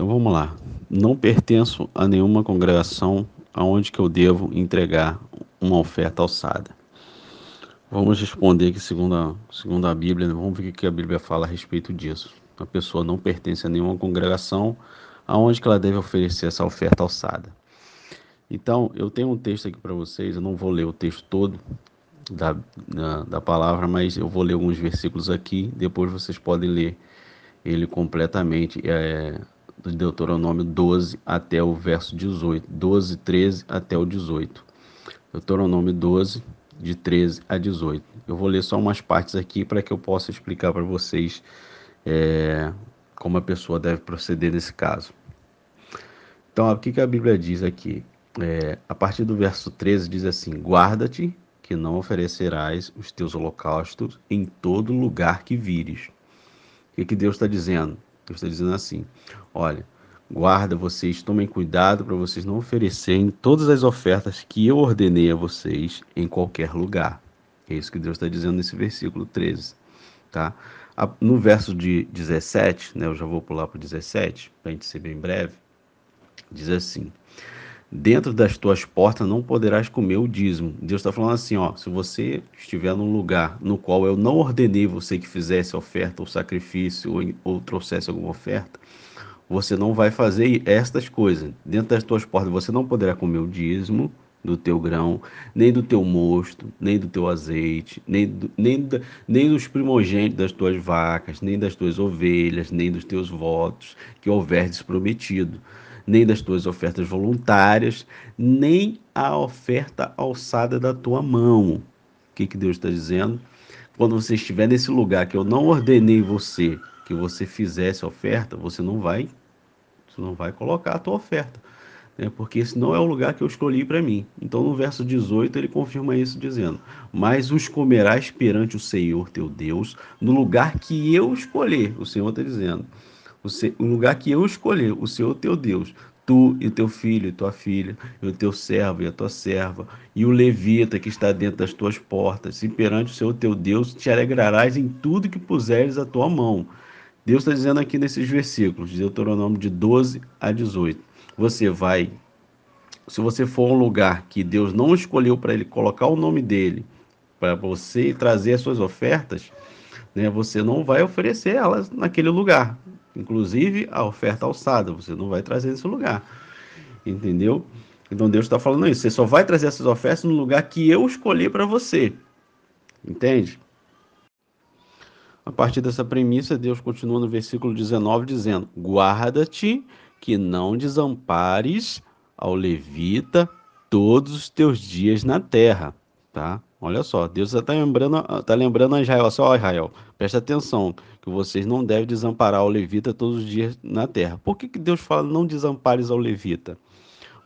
Então vamos lá. Não pertenço a nenhuma congregação aonde que eu devo entregar uma oferta alçada. Vamos responder aqui segundo a, segundo a Bíblia, né? vamos ver o que a Bíblia fala a respeito disso. A pessoa não pertence a nenhuma congregação aonde que ela deve oferecer essa oferta alçada. Então, eu tenho um texto aqui para vocês, eu não vou ler o texto todo da, da, da, palavra, mas eu vou ler alguns versículos aqui, depois vocês podem ler ele completamente, é, do Deuteronômio 12 até o verso 18, 12, 13 até o 18. Deuteronômio 12, de 13 a 18. Eu vou ler só umas partes aqui para que eu possa explicar para vocês é, como a pessoa deve proceder nesse caso. Então, o que, que a Bíblia diz aqui? É, a partir do verso 13 diz assim: Guarda-te que não oferecerás os teus holocaustos em todo lugar que vires. O que, que Deus está dizendo? Deus está dizendo assim: olha, guarda vocês, tomem cuidado para vocês não oferecerem todas as ofertas que eu ordenei a vocês em qualquer lugar. É isso que Deus está dizendo nesse versículo 13. Tá? No verso de 17, né, eu já vou pular para o 17, para a gente ser bem breve, diz assim: Dentro das tuas portas não poderás comer o dízimo. Deus está falando assim: ó, se você estiver num lugar no qual eu não ordenei você que fizesse oferta ou sacrifício ou, ou trouxesse alguma oferta, você não vai fazer estas coisas. Dentro das tuas portas você não poderá comer o dízimo, do teu grão, nem do teu mosto, nem do teu azeite, nem, do, nem, da, nem dos primogênitos das tuas vacas, nem das tuas ovelhas, nem dos teus votos que houverdes prometido, nem das tuas ofertas voluntárias, nem a oferta alçada da tua mão. O que, que Deus está dizendo? Quando você estiver nesse lugar que eu não ordenei você que você fizesse oferta, você não vai, você não vai colocar a tua oferta né? porque esse não é o lugar que eu escolhi para mim. Então, no verso 18, ele confirma isso, dizendo: Mas os comerás perante o Senhor teu Deus, no lugar que eu escolher. O Senhor está dizendo: o lugar que eu escolher, o Senhor teu Deus, tu e teu filho e tua filha, e o teu servo e a tua serva, e o levita que está dentro das tuas portas, e perante o Senhor teu Deus te alegrarás em tudo que puseres a tua mão. Deus está dizendo aqui nesses versículos, de Deuteronômio de 12 a 18 você vai, se você for um lugar que Deus não escolheu para ele colocar o nome dele, para você trazer as suas ofertas, né, você não vai oferecer elas naquele lugar. Inclusive a oferta alçada, você não vai trazer nesse lugar. Entendeu? Então Deus está falando isso. Você só vai trazer essas ofertas no lugar que eu escolhi para você. Entende? A partir dessa premissa, Deus continua no versículo 19 dizendo: Guarda-te que não desampares ao levita todos os teus dias na terra, tá? Olha só, Deus está lembrando, tá lembrando a Israel, só Israel, presta atenção, que vocês não devem desamparar o levita todos os dias na terra. Por que, que Deus fala não desampares ao levita?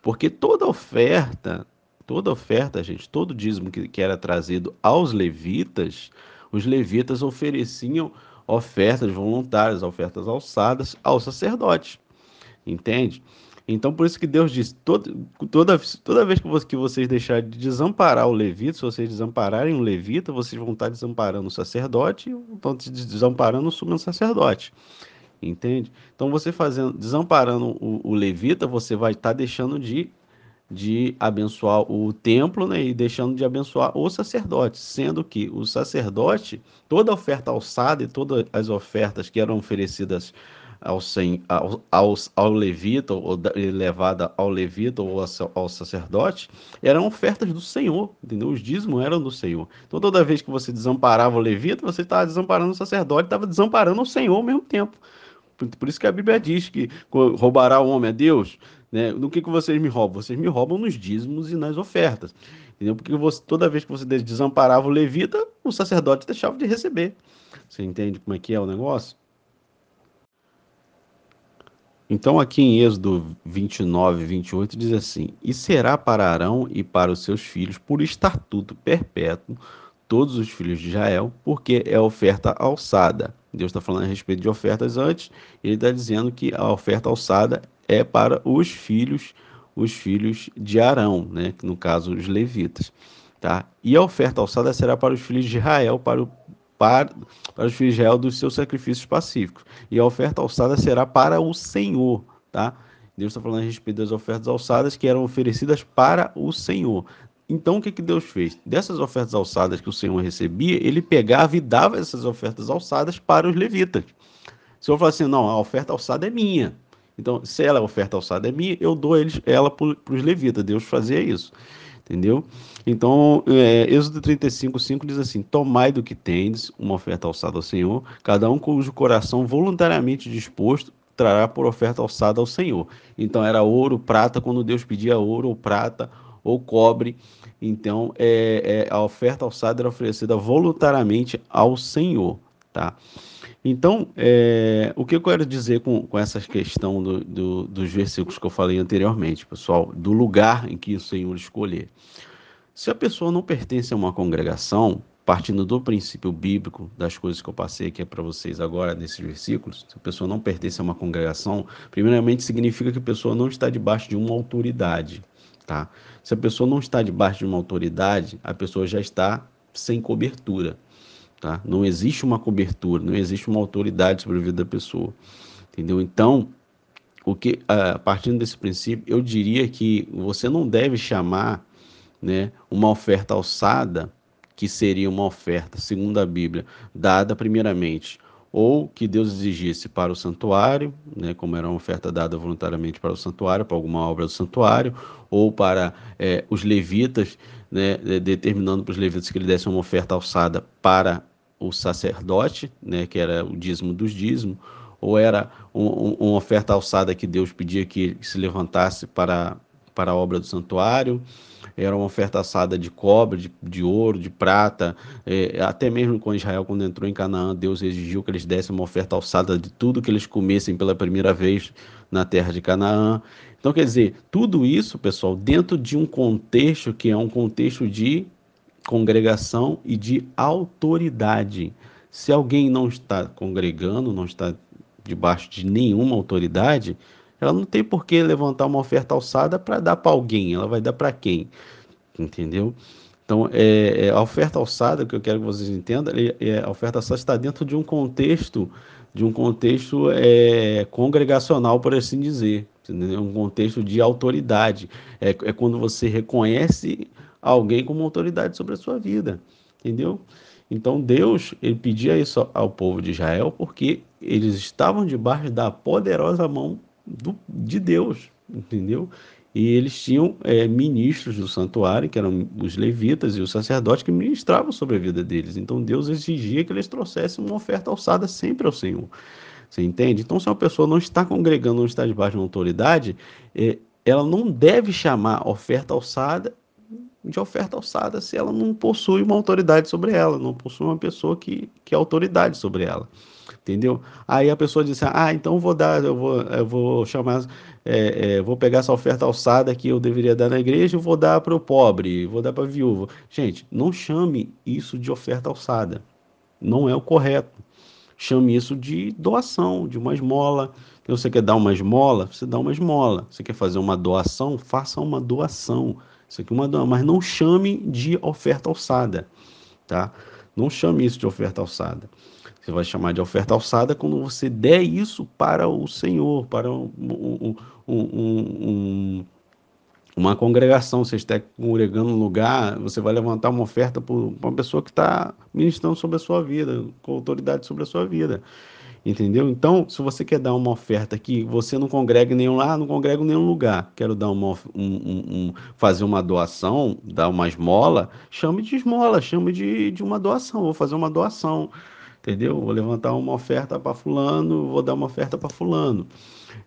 Porque toda oferta, toda oferta, gente, todo dízimo que, que era trazido aos levitas, os levitas ofereciam ofertas voluntárias, ofertas alçadas ao sacerdote. Entende? Então, por isso que Deus diz: toda, toda, toda vez que, você, que vocês deixarem de desamparar o levita, se vocês desampararem o levita, vocês vão estar desamparando o sacerdote vão desamparando o sumo sacerdote. Entende? Então, você fazendo, desamparando o, o levita, você vai estar deixando de, de abençoar o templo né, e deixando de abençoar o sacerdote, sendo que o sacerdote, toda oferta alçada e todas as ofertas que eram oferecidas ao, ao, ao, ao levita, ou levada ao levita ou ao sacerdote, eram ofertas do Senhor, entendeu? Os dízimos eram do Senhor. Então, toda vez que você desamparava o levita, você estava desamparando o sacerdote, estava desamparando o Senhor ao mesmo tempo. Por isso que a Bíblia diz que roubará o homem a Deus, né? No que, que vocês me roubam? Vocês me roubam nos dízimos e nas ofertas. Entendeu? Porque você, toda vez que você desamparava o levita, o sacerdote deixava de receber. Você entende como é que é o negócio? Então, aqui em Êxodo 29, 28, diz assim: E será para Arão e para os seus filhos por estatuto perpétuo todos os filhos de Israel, porque é oferta alçada. Deus está falando a respeito de ofertas antes, ele está dizendo que a oferta alçada é para os filhos, os filhos de Arão, né? no caso, os levitas. Tá? E a oferta alçada será para os filhos de Israel, para o para, para os Israel dos seus sacrifícios pacíficos. E a oferta alçada será para o Senhor, tá? Deus está falando a respeito das ofertas alçadas que eram oferecidas para o Senhor. Então, o que, que Deus fez? Dessas ofertas alçadas que o Senhor recebia, ele pegava e dava essas ofertas alçadas para os levitas. O Senhor falou assim: não, a oferta alçada é minha. Então, se ela, a oferta alçada é minha, eu dou eles, ela para os levitas. Deus fazia isso. Entendeu? Então, é, Êxodo 35, 5 diz assim: Tomai do que tendes, uma oferta alçada ao Senhor, cada um cujo coração voluntariamente disposto trará por oferta alçada ao Senhor. Então, era ouro, prata, quando Deus pedia ouro ou prata ou cobre. Então, é, é, a oferta alçada era oferecida voluntariamente ao Senhor. Tá? Então, é, o que eu quero dizer com, com essa questão do, do, dos versículos que eu falei anteriormente, pessoal, do lugar em que o Senhor escolher. Se a pessoa não pertence a uma congregação, partindo do princípio bíblico, das coisas que eu passei aqui para vocês agora nesses versículos, se a pessoa não pertence a uma congregação, primeiramente significa que a pessoa não está debaixo de uma autoridade, tá? Se a pessoa não está debaixo de uma autoridade, a pessoa já está sem cobertura. Tá? Não existe uma cobertura, não existe uma autoridade sobre a vida da pessoa. Entendeu? Então, o que, a partindo desse princípio, eu diria que você não deve chamar né, uma oferta alçada, que seria uma oferta, segundo a Bíblia, dada primeiramente ou que Deus exigisse para o santuário, né, como era uma oferta dada voluntariamente para o santuário, para alguma obra do santuário, ou para é, os levitas, né, determinando para os levitas que ele desse uma oferta alçada para o sacerdote, né, que era o dízimo dos dízimos, ou era um, um, uma oferta alçada que Deus pedia que se levantasse para, para a obra do santuário, era uma oferta alçada de cobre, de, de ouro, de prata, é, até mesmo com Israel, quando entrou em Canaã, Deus exigiu que eles dessem uma oferta alçada de tudo que eles comessem pela primeira vez na terra de Canaã. Então, quer dizer, tudo isso, pessoal, dentro de um contexto que é um contexto de congregação e de autoridade. Se alguém não está congregando, não está debaixo de nenhuma autoridade, ela não tem por que levantar uma oferta alçada para dar para alguém, ela vai dar para quem? Entendeu? Então, é, é, a oferta alçada, que eu quero que vocês entendam, é, é, a oferta alçada está dentro de um contexto, de um contexto é, congregacional, por assim dizer, entendeu? um contexto de autoridade. É, é quando você reconhece alguém como autoridade sobre a sua vida, entendeu? Então Deus, ele pedia isso ao povo de Israel porque eles estavam debaixo da poderosa mão do, de Deus, entendeu? E eles tinham é, ministros do santuário, que eram os levitas e os sacerdotes, que ministravam sobre a vida deles. Então Deus exigia que eles trouxessem uma oferta alçada sempre ao Senhor. Você entende? Então, se uma pessoa não está congregando, não está debaixo de uma autoridade, é, ela não deve chamar oferta alçada de oferta alçada se ela não possui uma autoridade sobre ela, não possui uma pessoa que, que é autoridade sobre ela. Entendeu? Aí a pessoa diz assim, ah, então vou dar, eu vou, eu vou chamar, é, é, vou pegar essa oferta alçada que eu deveria dar na igreja e vou dar para o pobre, vou dar para a viúva. Gente, não chame isso de oferta alçada. Não é o correto. Chame isso de doação, de uma esmola. Então, você quer dar uma esmola? Você dá uma esmola. Você quer fazer uma doação? Faça uma doação. Isso aqui é uma doação, mas não chame de oferta alçada, tá? Não chame isso de oferta alçada. Você vai chamar de oferta alçada quando você der isso para o Senhor, para um, um, um, uma congregação. Você está congregando um lugar, você vai levantar uma oferta para uma pessoa que está ministrando sobre a sua vida, com autoridade sobre a sua vida. Entendeu? Então, se você quer dar uma oferta que você não congrega em nenhum lá, não congrega em nenhum lugar, quero dar uma, um, um, fazer uma doação, dar uma esmola, chame de esmola, chame de, de uma doação, vou fazer uma doação, entendeu? Vou levantar uma oferta para fulano, vou dar uma oferta para fulano,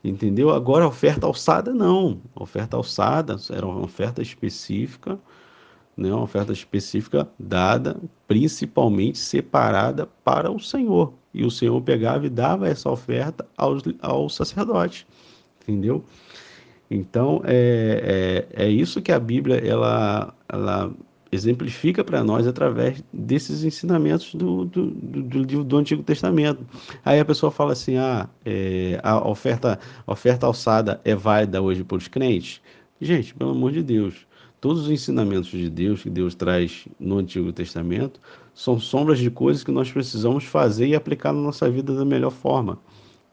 entendeu? Agora, oferta alçada, não. Oferta alçada era uma oferta específica, né, uma oferta específica dada, principalmente separada para o Senhor. E o Senhor pegava e dava essa oferta aos, ao sacerdote, entendeu? Então, é, é, é isso que a Bíblia ela, ela exemplifica para nós através desses ensinamentos do, do, do, do, Antigo Testamento. Aí a pessoa fala assim: ah, é, a, oferta, a oferta alçada é válida hoje para os crentes? Gente, pelo amor de Deus, Todos os ensinamentos de Deus que Deus traz no Antigo Testamento são sombras de coisas que nós precisamos fazer e aplicar na nossa vida da melhor forma.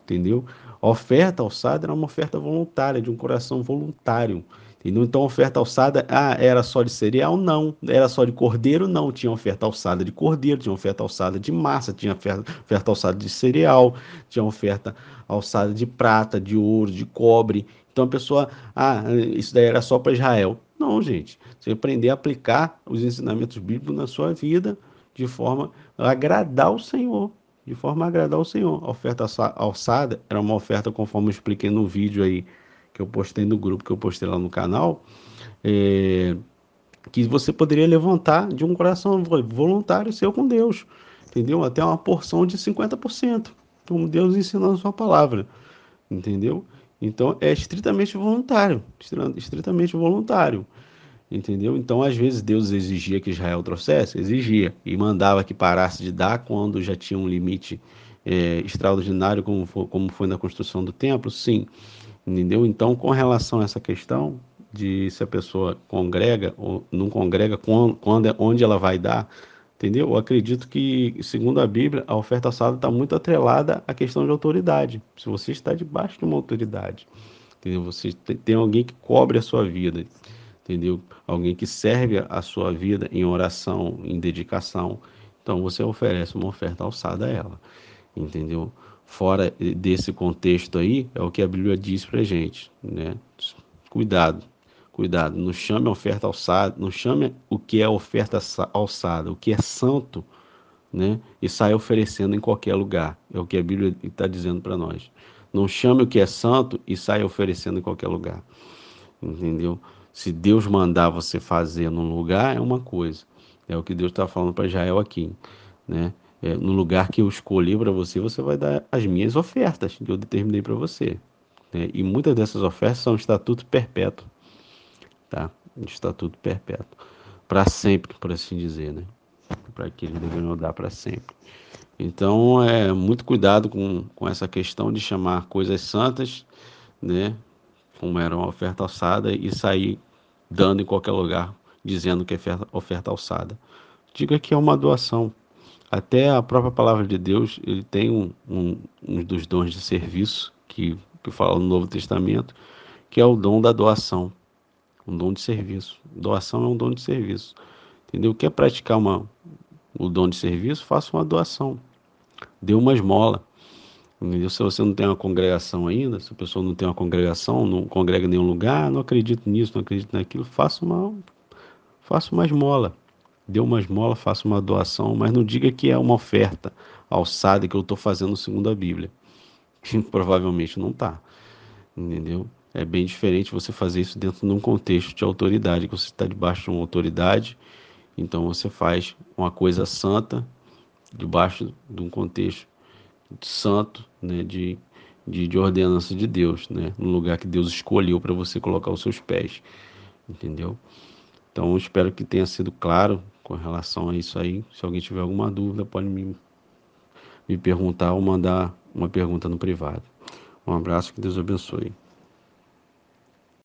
entendeu? A oferta alçada era uma oferta voluntária, de um coração voluntário. Entendeu? Então, oferta alçada ah, era só de cereal? Não. Era só de cordeiro? Não. Tinha oferta alçada de cordeiro, tinha oferta alçada de massa, tinha oferta, oferta alçada de cereal, tinha oferta alçada de prata, de ouro, de cobre. Então, a pessoa, ah, isso daí era só para Israel. Não, gente. Você aprender a aplicar os ensinamentos bíblicos na sua vida de forma a agradar o Senhor de forma a agradar o Senhor. A oferta alçada era uma oferta, conforme eu expliquei no vídeo aí que eu postei no grupo, que eu postei lá no canal, é, que você poderia levantar de um coração voluntário seu com Deus, entendeu? Até uma porção de 50%, como Deus ensinou na sua palavra, entendeu? Então é estritamente voluntário, estritamente voluntário entendeu? Então, às vezes, Deus exigia que Israel trouxesse, exigia, e mandava que parasse de dar quando já tinha um limite é, extraordinário, como foi, como foi na construção do templo, sim, entendeu? Então, com relação a essa questão de se a pessoa congrega ou não congrega, quando, quando onde ela vai dar, entendeu? Eu acredito que, segundo a Bíblia, a oferta assada está muito atrelada à questão de autoridade. Se você está debaixo de uma autoridade, entendeu? Você tem alguém que cobre a sua vida, entendeu? Alguém que serve a sua vida em oração, em dedicação. Então você oferece uma oferta alçada a ela, entendeu? Fora desse contexto aí, é o que a Bíblia diz pra gente, né? Cuidado, cuidado, não chame a oferta alçada, não chame o que é oferta alçada, o que é santo, né? E sai oferecendo em qualquer lugar. É o que a Bíblia está dizendo para nós. Não chame o que é santo e sai oferecendo em qualquer lugar. Entendeu? Se Deus mandar você fazer num lugar, é uma coisa. É o que Deus está falando para Israel aqui. Né? É, no lugar que eu escolhi para você, você vai dar as minhas ofertas que eu determinei para você. Né? E muitas dessas ofertas são estatuto perpétuo. Tá? Estatuto perpétuo. Para sempre, por assim dizer. Né? Para que eles deveriam dar para sempre. Então, é muito cuidado com, com essa questão de chamar coisas santas, né? como era uma oferta alçada, e sair dando em qualquer lugar, dizendo que é oferta alçada. Diga que é uma doação. Até a própria palavra de Deus, ele tem um, um, um dos dons de serviço, que, que fala no Novo Testamento, que é o dom da doação. Um dom de serviço. Doação é um dom de serviço. Entendeu? Quer praticar uma, o dom de serviço? Faça uma doação. Dê uma esmola. Entendeu? Se você não tem uma congregação ainda, se a pessoa não tem uma congregação, não congrega em nenhum lugar, não acredito nisso, não acredito naquilo, faça uma, faça uma esmola. Dê uma esmola, faça uma doação, mas não diga que é uma oferta alçada que eu estou fazendo segundo a Bíblia. Provavelmente não está. Entendeu? É bem diferente você fazer isso dentro de um contexto de autoridade, que você está debaixo de uma autoridade, então você faz uma coisa santa debaixo de um contexto santo, né, de, de, de ordenança de Deus, né, no lugar que Deus escolheu para você colocar os seus pés, entendeu? Então, espero que tenha sido claro com relação a isso aí. Se alguém tiver alguma dúvida, pode me, me perguntar ou mandar uma pergunta no privado. Um abraço, que Deus abençoe.